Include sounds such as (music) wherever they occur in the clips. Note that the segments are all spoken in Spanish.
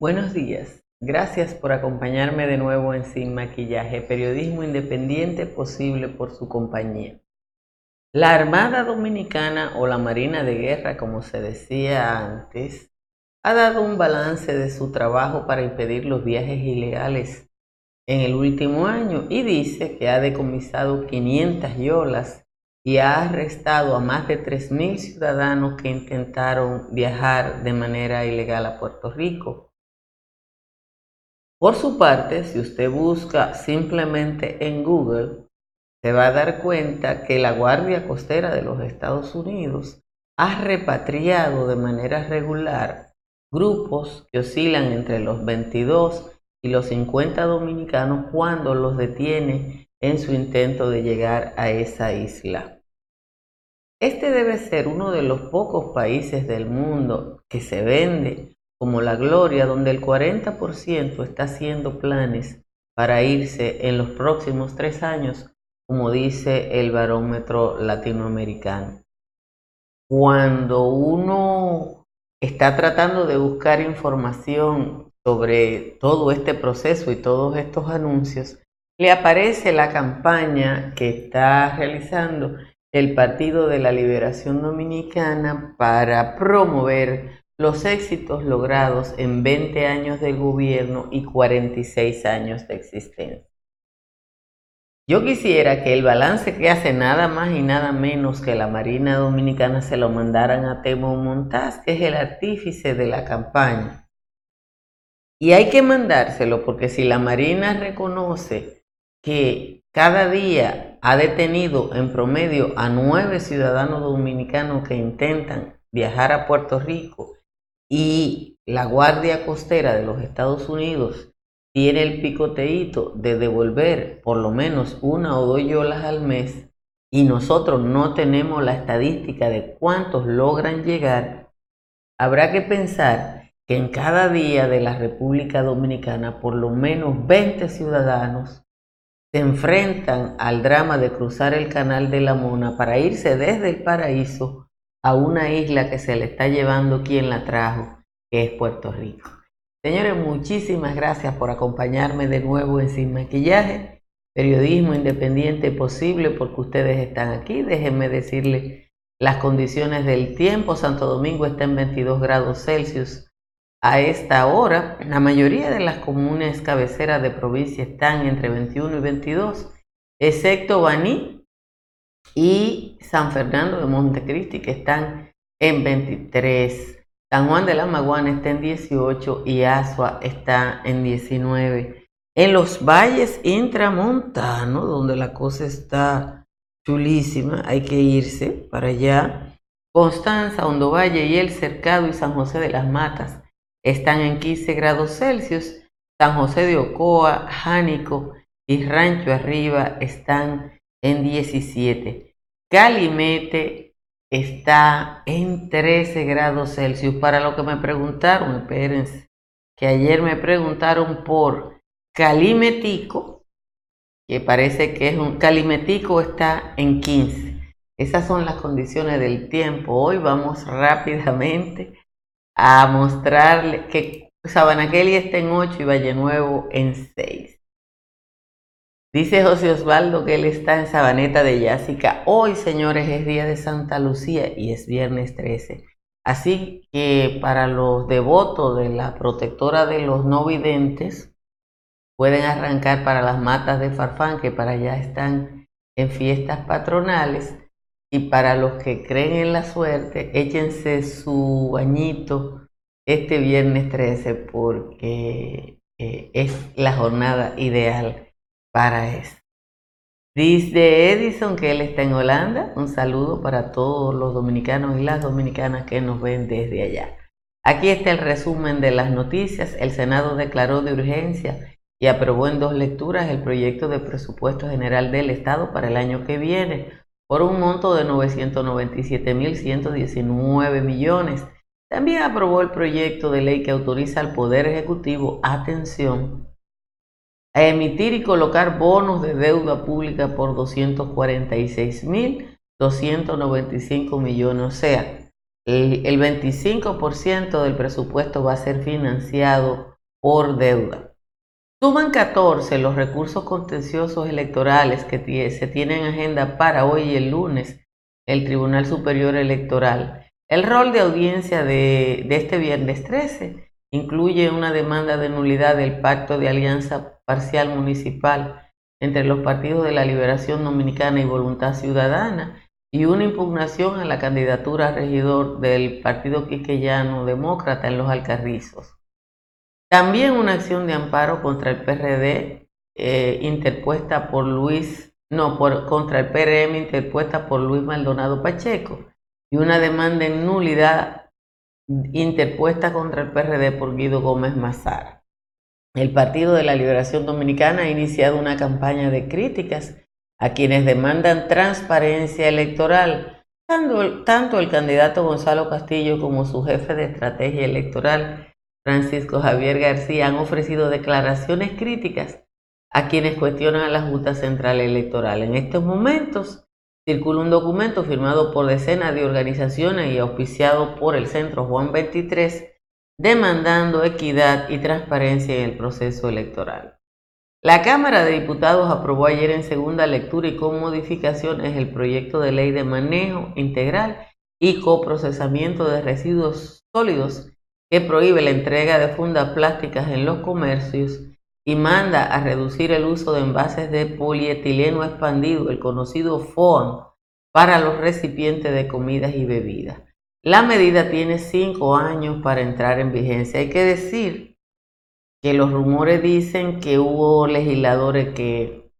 Buenos días. Gracias por acompañarme de nuevo en Sin Maquillaje, periodismo independiente posible por su compañía. La Armada Dominicana o la Marina de Guerra, como se decía antes, ha dado un balance de su trabajo para impedir los viajes ilegales en el último año y dice que ha decomisado 500 yolas y ha arrestado a más de 3.000 ciudadanos que intentaron viajar de manera ilegal a Puerto Rico. Por su parte, si usted busca simplemente en Google, se va a dar cuenta que la Guardia Costera de los Estados Unidos ha repatriado de manera regular grupos que oscilan entre los 22 y los 50 dominicanos cuando los detiene en su intento de llegar a esa isla. Este debe ser uno de los pocos países del mundo que se vende como la gloria, donde el 40% está haciendo planes para irse en los próximos tres años, como dice el barómetro latinoamericano. Cuando uno está tratando de buscar información sobre todo este proceso y todos estos anuncios, le aparece la campaña que está realizando el Partido de la Liberación Dominicana para promover los éxitos logrados en 20 años de gobierno y 46 años de existencia. Yo quisiera que el balance que hace nada más y nada menos que la Marina Dominicana se lo mandaran a Temo Montaz, que es el artífice de la campaña. Y hay que mandárselo porque si la Marina reconoce que cada día ha detenido en promedio a nueve ciudadanos dominicanos que intentan viajar a Puerto Rico y la Guardia Costera de los Estados Unidos tiene el picoteíto de devolver por lo menos una o dos yolas al mes y nosotros no tenemos la estadística de cuántos logran llegar, habrá que pensar que en cada día de la República Dominicana por lo menos 20 ciudadanos se enfrentan al drama de cruzar el canal de la Mona para irse desde el paraíso a una isla que se le está llevando quien la trajo, que es Puerto Rico. Señores, muchísimas gracias por acompañarme de nuevo en Sin Maquillaje, periodismo independiente posible porque ustedes están aquí. Déjenme decirles las condiciones del tiempo. Santo Domingo está en 22 grados Celsius a esta hora. La mayoría de las comunes cabeceras de provincia están entre 21 y 22, excepto Baní, y San Fernando de Montecristi que están en 23. San Juan de la Maguana está en 18 y Asua está en 19. En los valles intramontanos, donde la cosa está chulísima, hay que irse para allá. Constanza, Hondo Valle y El Cercado y San José de las Matas están en 15 grados Celsius. San José de Ocoa, Jánico y Rancho Arriba están en 17. Calimete está en 13 grados Celsius. Para lo que me preguntaron, espérense, que ayer me preguntaron por Calimetico, que parece que es un Calimetico está en 15. Esas son las condiciones del tiempo. Hoy vamos (laughs) rápidamente a mostrarle que Sabanaqueli está en 8 y Valle Nuevo en 6. Dice José Osvaldo que él está en Sabaneta de Yásica. Hoy, señores, es día de Santa Lucía y es viernes 13. Así que para los devotos de la protectora de los no videntes, pueden arrancar para las matas de Farfán, que para allá están en fiestas patronales. Y para los que creen en la suerte, échense su bañito este viernes 13 porque eh, es la jornada ideal para eso. Dice Edison que él está en Holanda. Un saludo para todos los dominicanos y las dominicanas que nos ven desde allá. Aquí está el resumen de las noticias. El Senado declaró de urgencia y aprobó en dos lecturas el proyecto de presupuesto general del Estado para el año que viene por un monto de 997.119 millones. También aprobó el proyecto de ley que autoriza al Poder Ejecutivo, atención, a emitir y colocar bonos de deuda pública por 246.295 millones, o sea, el, el 25% del presupuesto va a ser financiado por deuda. Suman 14 los recursos contenciosos electorales que se tienen en agenda para hoy y el lunes el Tribunal Superior Electoral. El rol de audiencia de, de este viernes 13 incluye una demanda de nulidad del Pacto de Alianza Parcial Municipal entre los partidos de la Liberación Dominicana y Voluntad Ciudadana y una impugnación a la candidatura a regidor del Partido Quiqueyano Demócrata en los Alcarrizos. También una acción de amparo contra el PRD eh, interpuesta por Luis, no, por, contra el PRM interpuesta por Luis Maldonado Pacheco y una demanda en nulidad interpuesta contra el PRD por Guido Gómez Mazar. El Partido de la Liberación Dominicana ha iniciado una campaña de críticas a quienes demandan transparencia electoral, tanto, tanto el candidato Gonzalo Castillo como su jefe de estrategia electoral, Francisco Javier García han ofrecido declaraciones críticas a quienes cuestionan a la Junta Central Electoral. En estos momentos circula un documento firmado por decenas de organizaciones y auspiciado por el Centro Juan 23 demandando equidad y transparencia en el proceso electoral. La Cámara de Diputados aprobó ayer en segunda lectura y con modificaciones el proyecto de ley de manejo integral y coprocesamiento de residuos sólidos que prohíbe la entrega de fundas plásticas en los comercios y manda a reducir el uso de envases de polietileno expandido, el conocido FOAM, para los recipientes de comidas y bebidas. La medida tiene cinco años para entrar en vigencia. Hay que decir que los rumores dicen que hubo legisladores que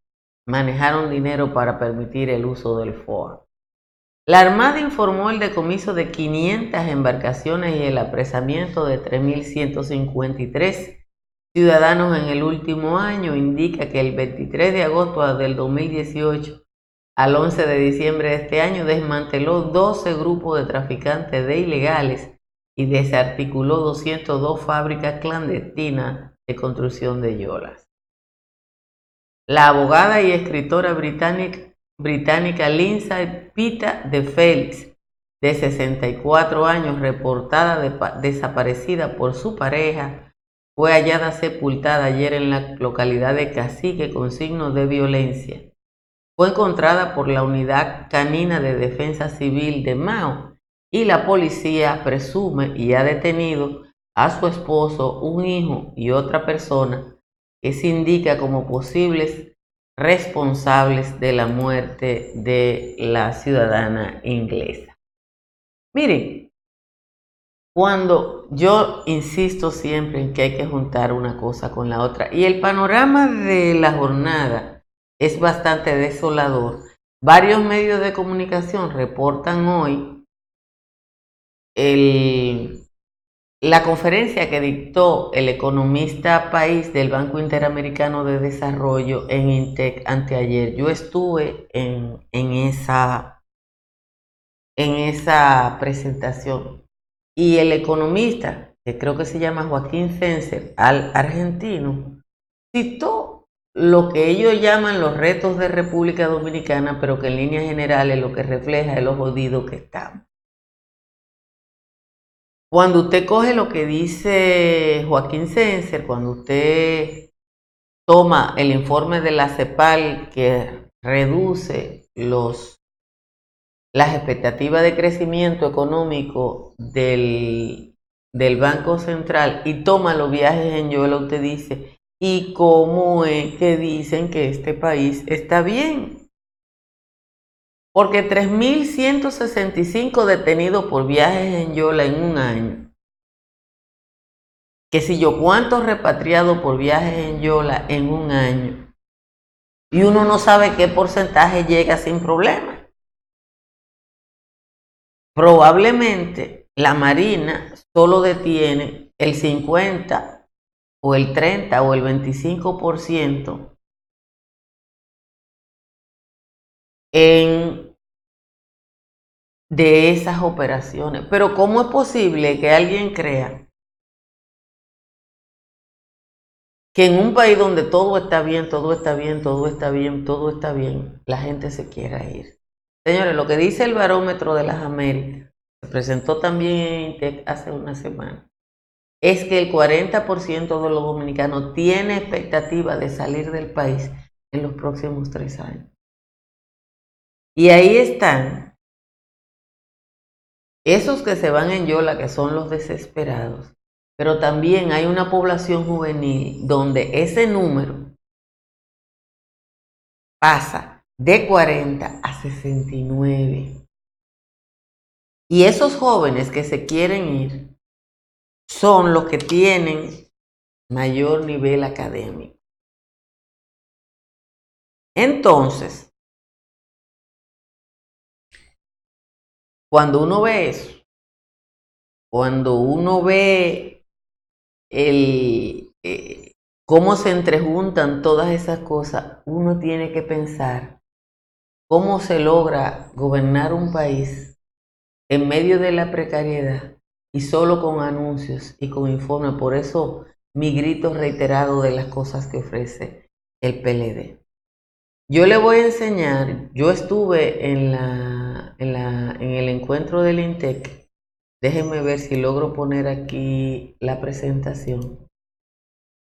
manejaron dinero para permitir el uso del FOAM. La Armada informó el decomiso de 500 embarcaciones y el apresamiento de 3.153 ciudadanos en el último año. Indica que el 23 de agosto del 2018 al 11 de diciembre de este año desmanteló 12 grupos de traficantes de ilegales y desarticuló 202 fábricas clandestinas de construcción de yolas. La abogada y escritora británica británica Lindsay Pita de Félix, de 64 años, reportada desaparecida por su pareja, fue hallada sepultada ayer en la localidad de Cacique con signos de violencia. Fue encontrada por la Unidad Canina de Defensa Civil de Mao y la policía presume y ha detenido a su esposo, un hijo y otra persona que se indica como posibles responsables de la muerte de la ciudadana inglesa. Miren, cuando yo insisto siempre en que hay que juntar una cosa con la otra y el panorama de la jornada es bastante desolador, varios medios de comunicación reportan hoy la conferencia que dictó el economista país del Banco Interamericano de Desarrollo en INTEC anteayer, yo estuve en, esa, en esa presentación y el economista, que creo que se llama Joaquín Fencer, al argentino, citó lo que ellos llaman los retos de República Dominicana, pero que en líneas generales lo que refleja es lo jodido que estamos. Cuando usted coge lo que dice Joaquín Senser, cuando usted toma el informe de la CEPAL que reduce los, las expectativas de crecimiento económico del, del Banco Central y toma los viajes en Yola, usted dice, ¿y cómo es que dicen que este país está bien? Porque 3.165 detenidos por viajes en Yola en un año. Que si yo cuántos repatriados por viajes en Yola en un año. Y uno no sabe qué porcentaje llega sin problema. Probablemente la Marina solo detiene el 50 o el 30 o el 25% en, de esas operaciones. Pero ¿cómo es posible que alguien crea que en un país donde todo está bien, todo está bien, todo está bien, todo está bien, la gente se quiera ir? Señores, lo que dice el barómetro de las Américas se presentó también en INTEC hace una semana, es que el 40% de los dominicanos tiene expectativa de salir del país en los próximos tres años. Y ahí están esos que se van en Yola, que son los desesperados, pero también hay una población juvenil donde ese número pasa de 40 a 69. Y esos jóvenes que se quieren ir son los que tienen mayor nivel académico. Entonces, Cuando uno ve eso, cuando uno ve el, eh, cómo se entrejuntan todas esas cosas, uno tiene que pensar cómo se logra gobernar un país en medio de la precariedad y solo con anuncios y con informes. Por eso mi grito reiterado de las cosas que ofrece el PLD. Yo le voy a enseñar, yo estuve en la en, el encuentro del INTEC, déjenme ver si logro poner aquí la presentación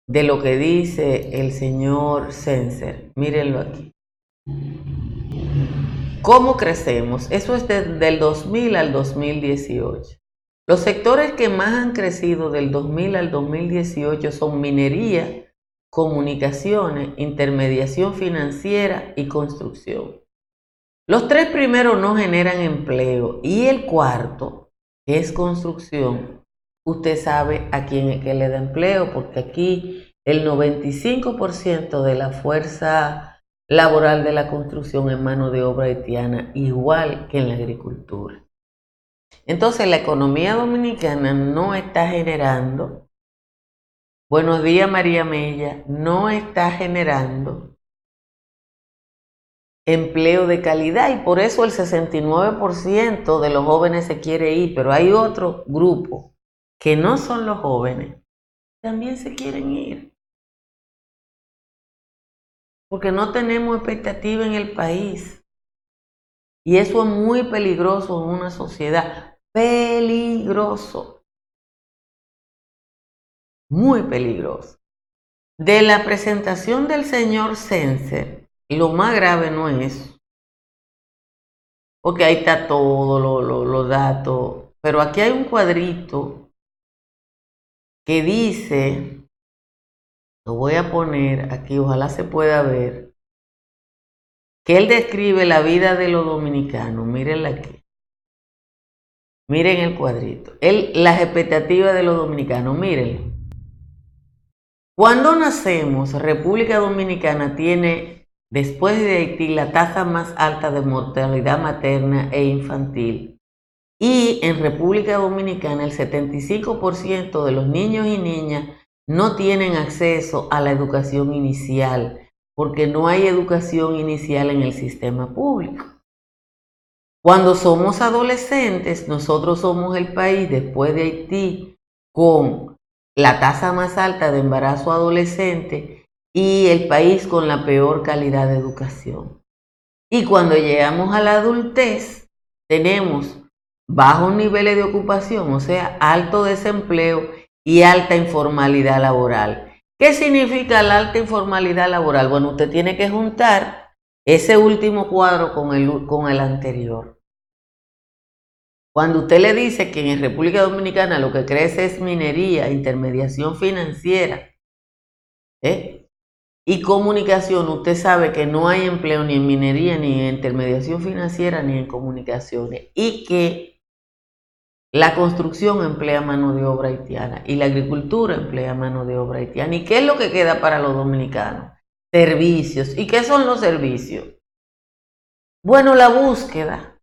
de lo que dice el señor Senser. Mírenlo aquí. ¿Cómo crecemos? Eso es desde el 2000 al 2018. Los sectores que más han crecido del 2000 al 2018 son minería, comunicaciones, intermediación financiera y construcción. Los tres primeros no generan empleo y el cuarto, que es construcción, usted sabe a quién es que le da empleo, porque aquí el 95% de la fuerza laboral de la construcción es mano de obra haitiana, igual que en la agricultura. Entonces la economía dominicana no está generando, buenos días María Mella, no está generando empleo de calidad y por eso el 69% de los jóvenes se quiere ir, pero hay otro grupo que no son los jóvenes, también se quieren ir. Porque no tenemos expectativa en el país. Y eso es muy peligroso en una sociedad. Peligroso. Muy peligroso. De la presentación del señor Senser, lo más grave no es porque ahí está todo, los datos, pero aquí hay un cuadrito que dice, lo voy a poner aquí, ojalá se pueda ver, que él describe la vida de los dominicanos, mírenla aquí. Miren el cuadrito. Él, las expectativas de los dominicanos, mírenlo. Cuando nacemos, República Dominicana tiene Después de Haití, la tasa más alta de mortalidad materna e infantil. Y en República Dominicana, el 75% de los niños y niñas no tienen acceso a la educación inicial, porque no hay educación inicial en el sistema público. Cuando somos adolescentes, nosotros somos el país después de Haití con la tasa más alta de embarazo adolescente y el país con la peor calidad de educación. Y cuando llegamos a la adultez, tenemos bajos niveles de ocupación, o sea, alto desempleo y alta informalidad laboral. ¿Qué significa la alta informalidad laboral? Bueno, usted tiene que juntar ese último cuadro con el, con el anterior. Cuando usted le dice que en República Dominicana lo que crece es minería, intermediación financiera, ¿eh? y comunicación, usted sabe que no hay empleo ni en minería, ni en intermediación financiera, ni en comunicaciones, y que la construcción emplea mano de obra haitiana y la agricultura emplea mano de obra haitiana. ¿Y qué es lo que queda para los dominicanos? Servicios. ¿Y qué son los servicios? Bueno, la búsqueda.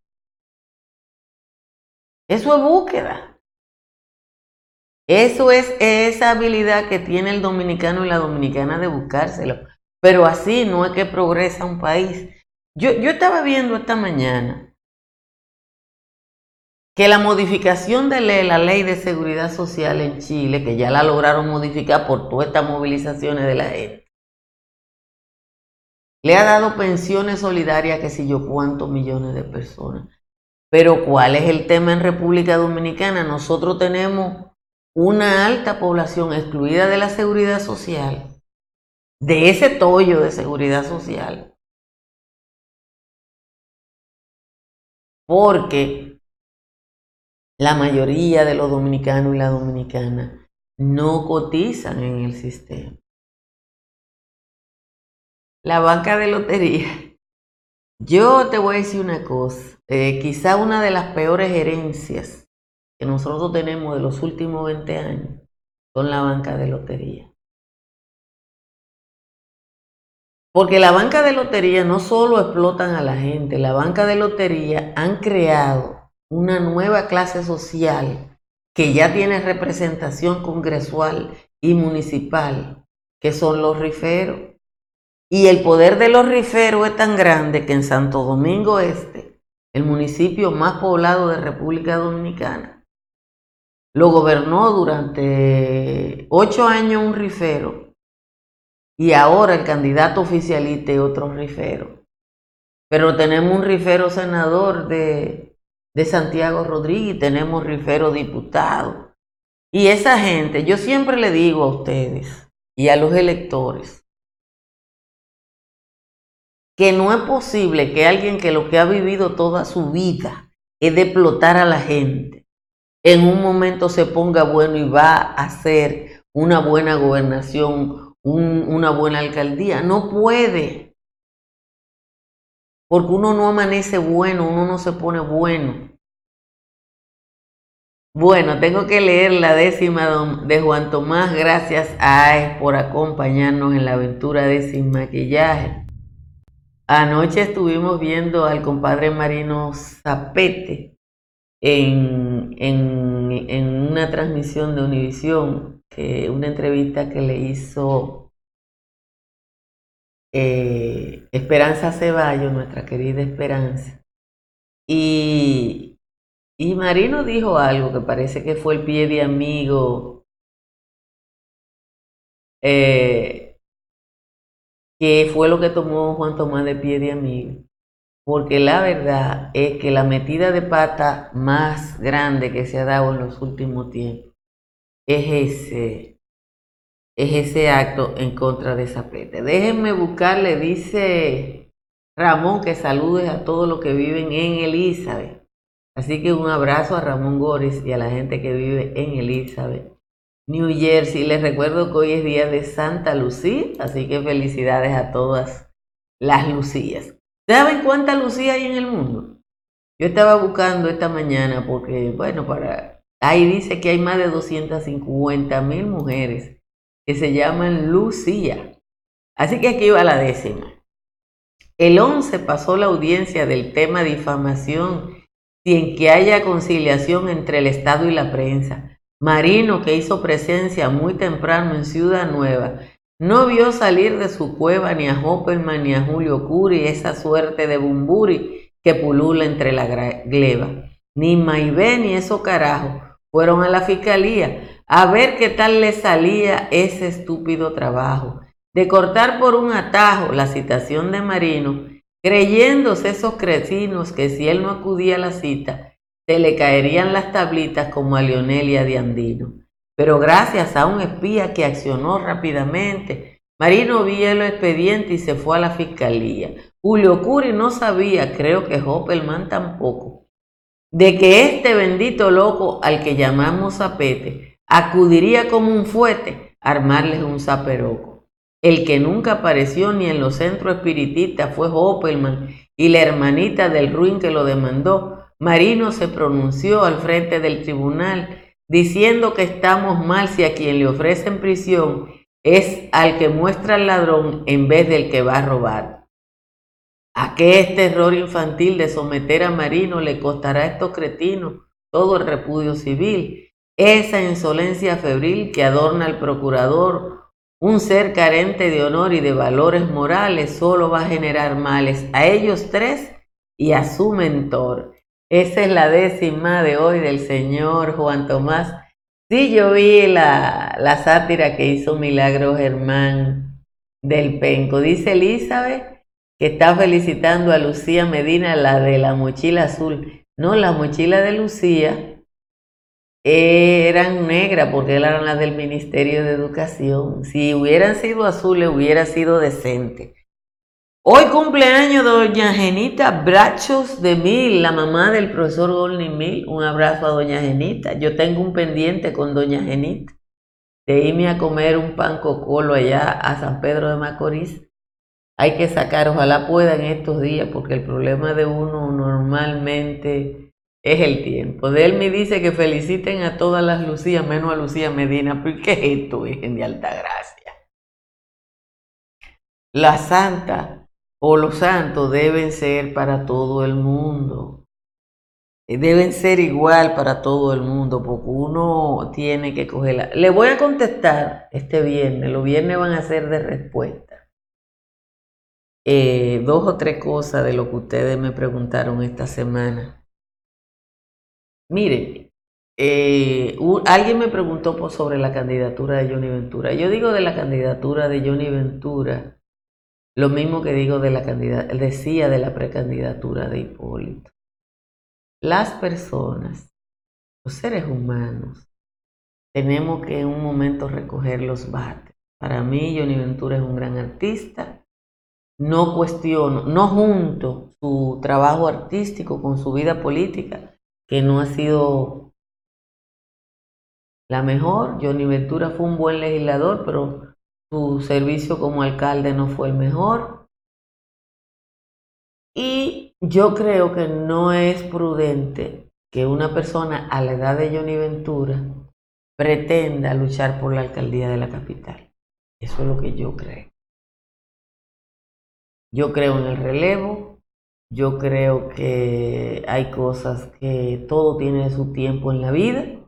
Eso es búsqueda. Eso es esa habilidad que tiene el dominicano y la dominicana de buscárselo. Pero así no es que progresa un país. Yo, yo estaba viendo esta mañana que la modificación de la ley de seguridad social en Chile, que ya la lograron modificar por todas estas movilizaciones de la gente, le ha dado pensiones solidarias a que si yo cuántos millones de personas. Pero ¿cuál es el tema en República Dominicana? Nosotros tenemos una alta población excluida de la seguridad social, de ese tollo de seguridad social, porque la mayoría de los dominicanos y la dominicana no cotizan en el sistema. La banca de lotería. Yo te voy a decir una cosa, eh, quizá una de las peores herencias que nosotros tenemos de los últimos 20 años son la banca de lotería. Porque la banca de lotería no solo explotan a la gente, la banca de lotería han creado una nueva clase social que ya tiene representación congresual y municipal, que son los riferos. Y el poder de los riferos es tan grande que en Santo Domingo Este, el municipio más poblado de República Dominicana, lo gobernó durante ocho años un rifero y ahora el candidato oficialista es otro rifero. Pero tenemos un rifero senador de de Santiago Rodríguez, tenemos Rifero diputado. Y esa gente, yo siempre le digo a ustedes y a los electores, que no es posible que alguien que lo que ha vivido toda su vida es de a la gente, en un momento se ponga bueno y va a hacer una buena gobernación, una buena alcaldía. No puede. Porque uno no amanece bueno, uno no se pone bueno. Bueno, tengo que leer la décima de Juan Tomás. Gracias a AES por acompañarnos en la aventura de Sin Maquillaje. Anoche estuvimos viendo al compadre Marino Zapete en, una transmisión de Univisión, que, una entrevista que le hizo eh, Esperanza Ceballos, nuestra querida Esperanza. Y y Marino dijo algo que parece que fue el pie de amigo, eh, que fue lo que tomó Juan Tomás de pie de amigo. Porque la verdad es que la metida de pata más grande que se ha dado en los últimos tiempos es ese, es ese acto en contra de Zapete. Déjenme buscarle, dice Ramón, que saludes a todos los que viven en Elizabeth. Así que un abrazo a Ramón Górez y a la gente que vive en Elizabeth, New Jersey. Les recuerdo que hoy es día de Santa Lucía, así que felicidades a todas las Lucías. ¿Saben cuántas Lucías hay en el mundo? Yo estaba buscando esta mañana porque, bueno, para ahí dice que hay más de 250 mil mujeres que se llaman Lucía. Así que aquí va la décima. El 11 pasó la audiencia del tema difamación sin que haya conciliación entre el Estado y la prensa. Marino, que hizo presencia muy temprano en Ciudad Nueva, no vio salir de su cueva ni a Hopperman ni a Julio Curi, esa suerte de bumburi que pulula entre la gleba. Ni Maibé ni esos carajos fueron a la fiscalía a ver qué tal le salía ese estúpido trabajo de cortar por un atajo la citación de Marino creyéndose esos crecinos que si él no acudía a la cita, se le caerían las tablitas como a Leonelia de Andino. Pero gracias a un espía que accionó rápidamente, Marino vio el expediente y se fue a la fiscalía. Julio Curi no sabía, creo que Hoppelman tampoco, de que este bendito loco al que llamamos zapete acudiría como un fuete a armarles un zaperoco. El que nunca apareció ni en los centros espiritistas fue Hoppelman y la hermanita del ruin que lo demandó. Marino se pronunció al frente del tribunal diciendo que estamos mal si a quien le ofrecen prisión es al que muestra el ladrón en vez del que va a robar. ¿A qué este error infantil de someter a Marino le costará a estos cretinos todo el repudio civil? Esa insolencia febril que adorna al procurador un ser carente de honor y de valores morales solo va a generar males a ellos tres y a su mentor. Esa es la décima de hoy del señor Juan Tomás. Sí, yo vi la, la sátira que hizo Milagro Germán del Penco. Dice Elizabeth que está felicitando a Lucía Medina, la de la mochila azul. No, las mochilas de Lucía eran negras porque eran las del Ministerio de Educación. Si hubieran sido azules, hubiera sido decente. Hoy cumpleaños doña Genita Brachos de Mil, la mamá del profesor Golney Mil. Un abrazo a doña Genita. Yo tengo un pendiente con doña Genita de irme a comer un pan cocolo allá a San Pedro de Macorís. Hay que sacar, ojalá pueda en estos días, porque el problema de uno normalmente es el tiempo. De él me dice que feliciten a todas las Lucías, menos a Lucía Medina. ¿Pero qué es esto, Virgen de Alta Gracia? La Santa o los santos deben ser para todo el mundo. Eh, deben ser igual para todo el mundo, porque uno tiene que cogerla. Le voy a contestar este viernes, los viernes van a ser de respuesta. Eh, dos o tres cosas de lo que ustedes me preguntaron esta semana. Miren, eh, alguien me preguntó sobre la candidatura de Johnny Ventura. Yo digo de la candidatura de Johnny Ventura lo mismo que digo de la decía de la precandidatura de Hipólito. Las personas, los seres humanos, tenemos que en un momento recoger los bates. Para mí, Johnny Ventura es un gran artista. No cuestiono, no junto su trabajo artístico con su vida política, que no ha sido la mejor. Johnny Ventura fue un buen legislador, pero su servicio como alcalde no fue el mejor. Y yo creo que no es prudente que una persona a la edad de Johnny Ventura pretenda luchar por la alcaldía de la capital. Eso es lo que yo creo. Yo creo en el relevo, yo creo que hay cosas que todo tiene su tiempo en la vida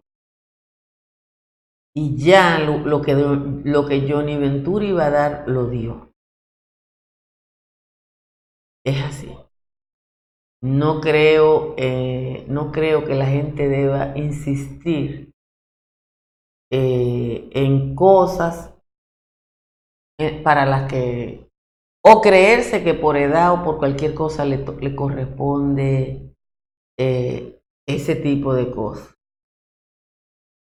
y ya lo, que, lo que Johnny Ventura iba a dar, lo dio. Es así. No creo, eh, no creo que la gente deba insistir eh, en cosas eh, para las que, o creerse que por edad o por cualquier cosa le, corresponde ese tipo de cosas.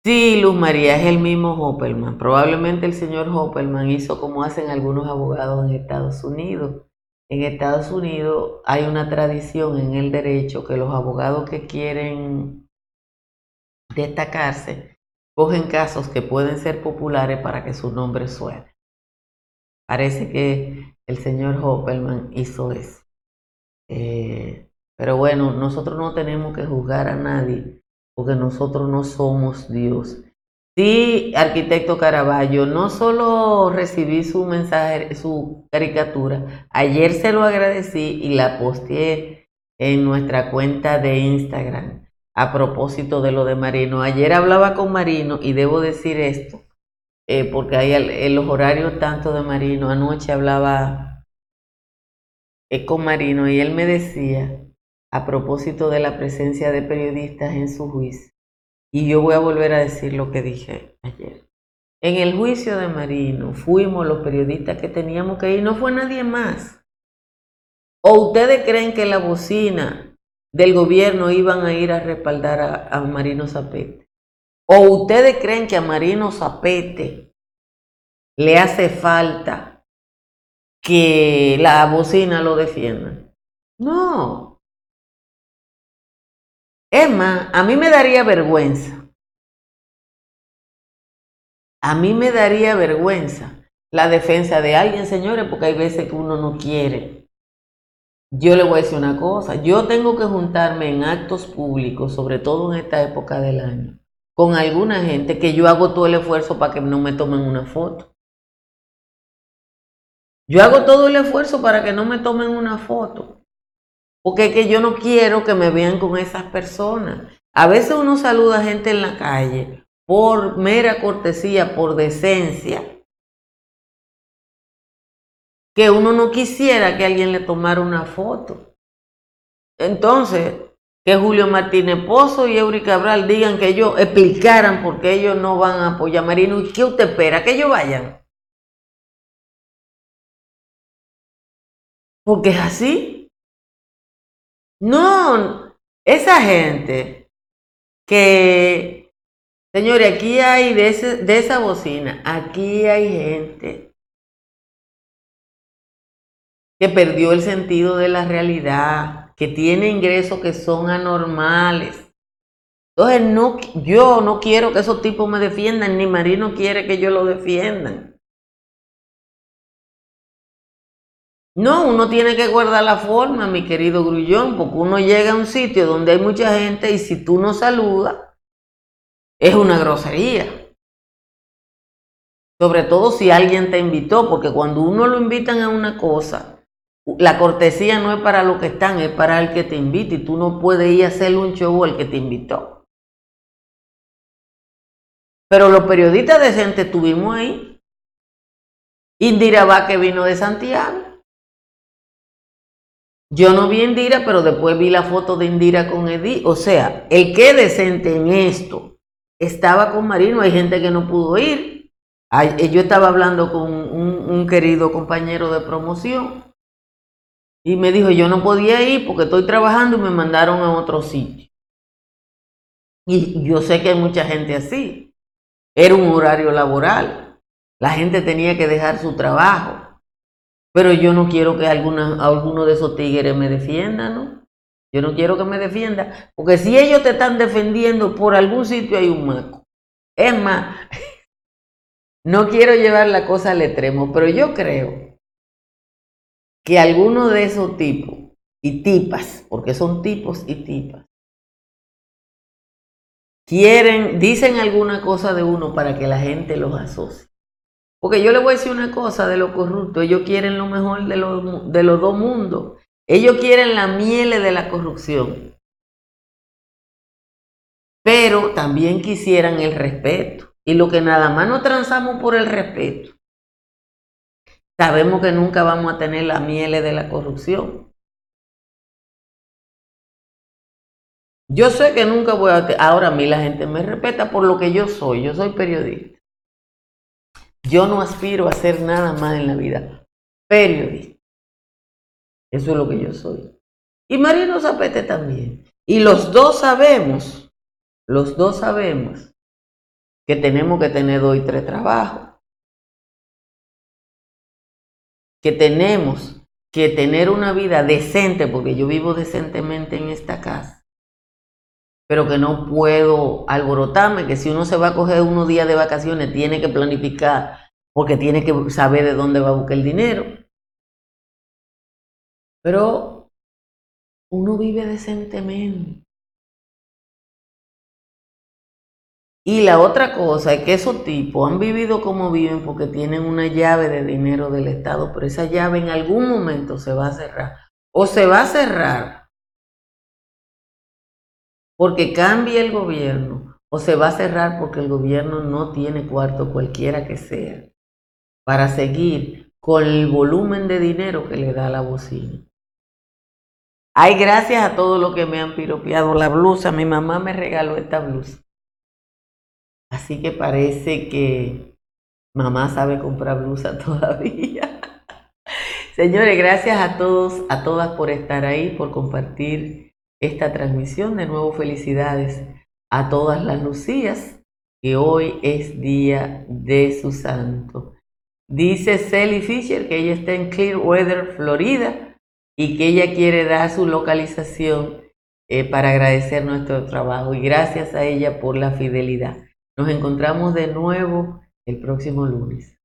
Sí, Luz María, es el mismo Hoppelman. Probablemente el señor Hoppelman hizo como hacen algunos abogados en Estados Unidos. En Estados Unidos hay una tradición en el derecho que los abogados que quieren destacarse cogen casos que pueden ser populares para que su nombre suene. Parece que el señor Hoppelman hizo eso. Eh, pero bueno, nosotros no tenemos que juzgar a nadie porque nosotros no somos Dios. Sí, arquitecto Caraballo, no solo recibí su mensaje, su caricatura, ayer se lo agradecí y la posteé en nuestra cuenta de Instagram a propósito de lo de Marino. Ayer hablaba con Marino y debo decir esto, eh, porque hay en los horarios tanto de Marino, anoche hablaba eh, con Marino y él me decía a propósito de la presencia de periodistas en su juicio. Y yo voy a volver a decir lo que dije ayer. En el juicio de Marino fuimos los periodistas que teníamos que ir, no fue nadie más. ¿O ustedes creen que la bocina del gobierno iban a ir a respaldar a, a Marino Zapete? ¿O ustedes creen que a Marino Zapete le hace falta que la bocina lo defienda? No, Emma, a mí me daría vergüenza. A mí me daría vergüenza la defensa de alguien, señores, porque hay veces que uno no quiere. Yo le voy a decir una cosa, yo tengo que juntarme en actos públicos, sobre todo en esta época del año, con alguna gente que yo hago todo el esfuerzo para que no me tomen una foto. Yo hago todo el esfuerzo para que no me tomen una foto. Porque es que yo no quiero que me vean con esas personas. A veces uno saluda a gente en la calle por mera cortesía, por decencia, que uno no quisiera que alguien le tomara una foto. Entonces, que Julio Martínez Pozo y Eury Cabral digan que ellos explicaran por qué ellos no van a apoyar a Marino. ¿Y qué usted espera? Que ellos vayan. Porque es así. No, Esa gente que, señores, aquí hay de, de esa bocina, aquí hay gente que perdió el sentido de la realidad, que tiene ingresos que son anormales. Entonces, no, yo no quiero que esos tipos me defiendan, ni Marino quiere que yo lo defiendan. No, uno tiene que guardar la forma, mi querido Grullón, porque uno llega a un sitio donde hay mucha gente y si tú no saludas, es una grosería. Sobre todo si alguien te invitó, porque cuando uno lo invitan a una cosa, la cortesía no es para los que están, es para el que te invita y tú no puedes ir a hacerle un show al que te invitó. Pero los periodistas decentes estuvimos ahí. Indira que vino de Santiago. Yo no vi Indira, pero después vi la foto de Indira con Edith. O sea, el que decente en esto estaba con Marino. Hay gente que no pudo ir. Eh, yo estaba hablando con un, querido compañero de promoción y me dijo, yo no podía ir porque estoy trabajando y me mandaron a otro sitio. Y yo sé que hay mucha gente así. Era un horario laboral. La gente tenía que dejar su trabajo. Pero yo no quiero que alguna, alguno de esos tigres me defienda, ¿no? Yo no quiero que me defienda, porque si ellos te están defendiendo, por algún sitio hay un maco. Es más, (laughs) no quiero llevar la cosa al extremo, pero yo creo que alguno de esos tipos y tipas, porque son tipos y tipas, quieren, dicen alguna cosa de uno para que la gente los asocie. Porque yo le voy a decir una cosa de los corruptos, ellos quieren lo mejor de los, de los dos mundos. Ellos quieren la miel de la corrupción. Pero también quisieran el respeto. Y lo que nada más nos transamos por el respeto. Sabemos que nunca vamos a tener la miel de la corrupción. Yo sé que nunca voy a... Ahora a mí la gente me respeta por lo que yo soy. Yo soy periodista. Yo no aspiro a hacer nada más en la vida. Periodista. Eso es lo que yo soy. Y Marino Zapete también. Y los dos sabemos, los dos sabemos que tenemos que tener hoy tres trabajos. Que tenemos que tener una vida decente, porque yo vivo decentemente en esta casa pero que no puedo alborotarme, que si uno se va a coger unos días de vacaciones, tiene que planificar, porque tiene que saber de dónde va a buscar el dinero. Pero uno vive decentemente. Y la otra cosa es que esos tipos han vivido como viven porque tienen una llave de dinero del Estado, pero esa llave en algún momento se va a cerrar. O se va a cerrar porque cambie el gobierno o se va a cerrar porque el gobierno no tiene cuarto cualquiera que sea para seguir con el volumen de dinero que le da la bocina. Ay, gracias a todos los que me han piropeado la blusa. Mi mamá me regaló esta blusa. Así que parece que mamá sabe comprar blusa (laughs) todavía. Señores, gracias a todos, a todas por estar ahí, por compartir esta transmisión. De nuevo, felicidades a todas las Lucías, que hoy es día de su santo. Dice Sally Fisher que ella está en Clearwater, Florida, y que ella quiere dar su localización eh, para agradecer nuestro trabajo. Y gracias a ella por la fidelidad. Nos encontramos de nuevo el próximo lunes.